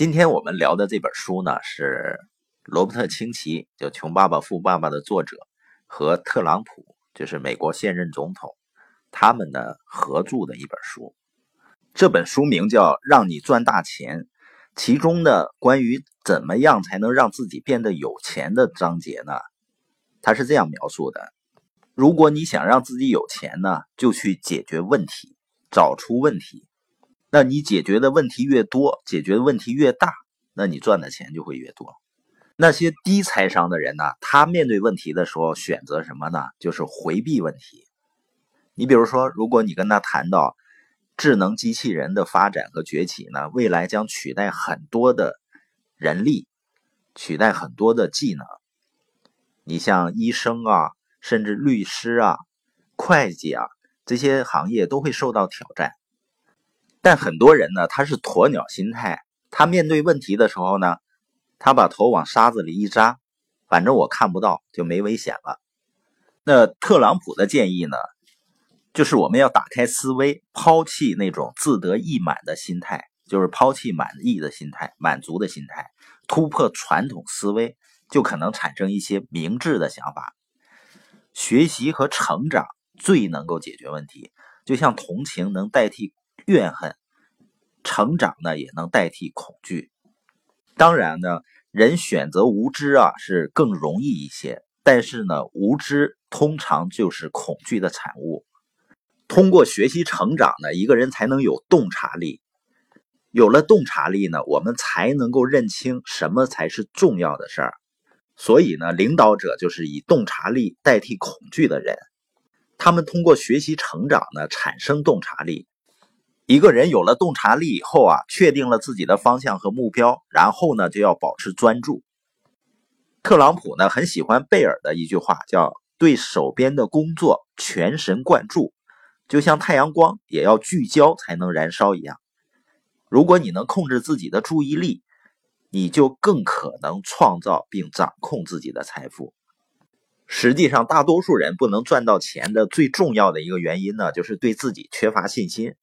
今天我们聊的这本书呢，是罗伯特清崎，就《穷爸爸富爸爸》的作者和特朗普，就是美国现任总统，他们的合著的一本书。这本书名叫《让你赚大钱》，其中的关于怎么样才能让自己变得有钱的章节呢？他是这样描述的：如果你想让自己有钱呢，就去解决问题，找出问题。那你解决的问题越多，解决的问题越大，那你赚的钱就会越多。那些低财商的人呢，他面对问题的时候选择什么呢？就是回避问题。你比如说，如果你跟他谈到智能机器人的发展和崛起呢，未来将取代很多的人力，取代很多的技能。你像医生啊，甚至律师啊、会计啊这些行业都会受到挑战。但很多人呢，他是鸵鸟心态。他面对问题的时候呢，他把头往沙子里一扎，反正我看不到，就没危险了。那特朗普的建议呢，就是我们要打开思维，抛弃那种自得意满的心态，就是抛弃满意的心态、满足的心态，突破传统思维，就可能产生一些明智的想法。学习和成长最能够解决问题，就像同情能代替。怨恨，成长呢也能代替恐惧。当然呢，人选择无知啊是更容易一些，但是呢，无知通常就是恐惧的产物。通过学习成长呢，一个人才能有洞察力。有了洞察力呢，我们才能够认清什么才是重要的事儿。所以呢，领导者就是以洞察力代替恐惧的人。他们通过学习成长呢，产生洞察力。一个人有了洞察力以后啊，确定了自己的方向和目标，然后呢就要保持专注。特朗普呢很喜欢贝尔的一句话，叫“对手边的工作全神贯注，就像太阳光也要聚焦才能燃烧一样”。如果你能控制自己的注意力，你就更可能创造并掌控自己的财富。实际上，大多数人不能赚到钱的最重要的一个原因呢，就是对自己缺乏信心。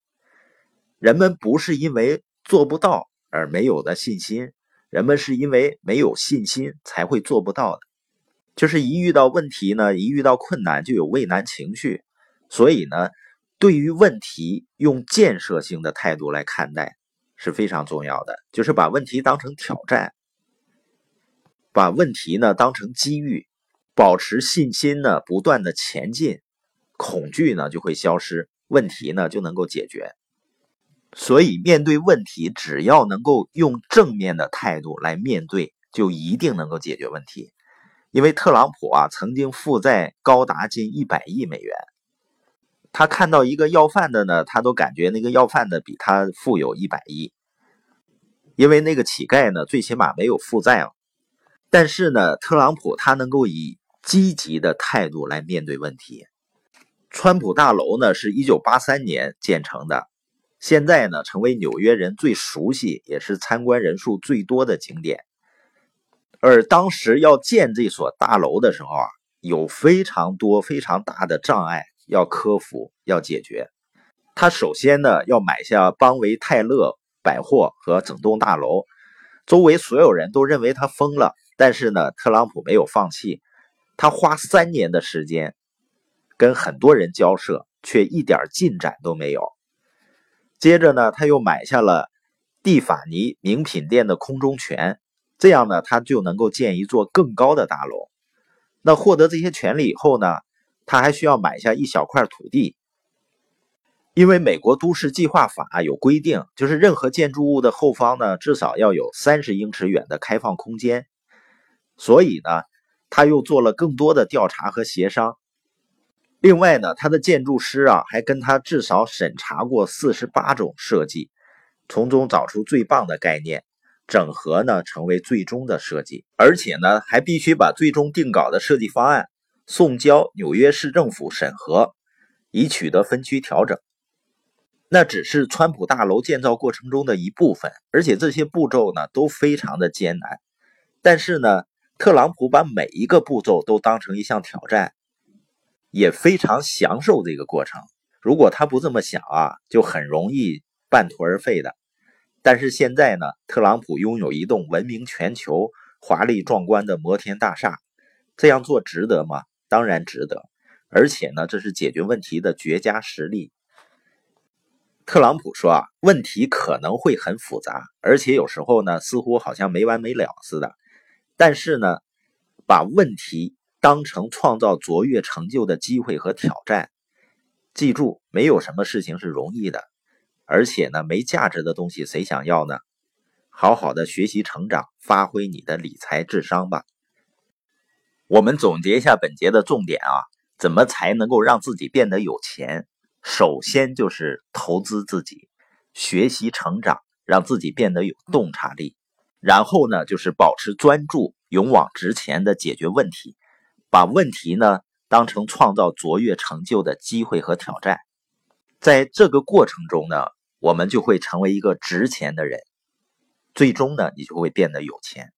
人们不是因为做不到而没有的信心，人们是因为没有信心才会做不到的。就是一遇到问题呢，一遇到困难就有畏难情绪。所以呢，对于问题用建设性的态度来看待是非常重要的。就是把问题当成挑战，把问题呢当成机遇，保持信心呢，不断的前进，恐惧呢就会消失，问题呢就能够解决。所以，面对问题，只要能够用正面的态度来面对，就一定能够解决问题。因为特朗普啊，曾经负债高达近一百亿美元。他看到一个要饭的呢，他都感觉那个要饭的比他富有一百亿。因为那个乞丐呢，最起码没有负债了。但是呢，特朗普他能够以积极的态度来面对问题。川普大楼呢，是一九八三年建成的。现在呢，成为纽约人最熟悉也是参观人数最多的景点。而当时要建这所大楼的时候啊，有非常多非常大的障碍要克服、要解决。他首先呢，要买下邦维泰勒百货和整栋大楼。周围所有人都认为他疯了，但是呢，特朗普没有放弃。他花三年的时间跟很多人交涉，却一点进展都没有。接着呢，他又买下了蒂法尼名品店的空中权，这样呢，他就能够建一座更高的大楼。那获得这些权利以后呢，他还需要买下一小块土地，因为美国都市计划法有规定，就是任何建筑物的后方呢，至少要有三十英尺远的开放空间。所以呢，他又做了更多的调查和协商。另外呢，他的建筑师啊，还跟他至少审查过四十八种设计，从中找出最棒的概念，整合呢成为最终的设计，而且呢还必须把最终定稿的设计方案送交纽约市政府审核，以取得分区调整。那只是川普大楼建造过程中的一部分，而且这些步骤呢都非常的艰难。但是呢，特朗普把每一个步骤都当成一项挑战。也非常享受这个过程。如果他不这么想啊，就很容易半途而废的。但是现在呢，特朗普拥有一栋闻名全球、华丽壮观的摩天大厦，这样做值得吗？当然值得，而且呢，这是解决问题的绝佳实例。特朗普说啊，问题可能会很复杂，而且有时候呢，似乎好像没完没了似的。但是呢，把问题当成创造卓越成就的机会和挑战。记住，没有什么事情是容易的。而且呢，没价值的东西谁想要呢？好好的学习成长，发挥你的理财智商吧。我们总结一下本节的重点啊，怎么才能够让自己变得有钱？首先就是投资自己，学习成长，让自己变得有洞察力。然后呢，就是保持专注，勇往直前的解决问题，把问题呢当成创造卓越成就的机会和挑战。在这个过程中呢。我们就会成为一个值钱的人，最终呢，你就会变得有钱。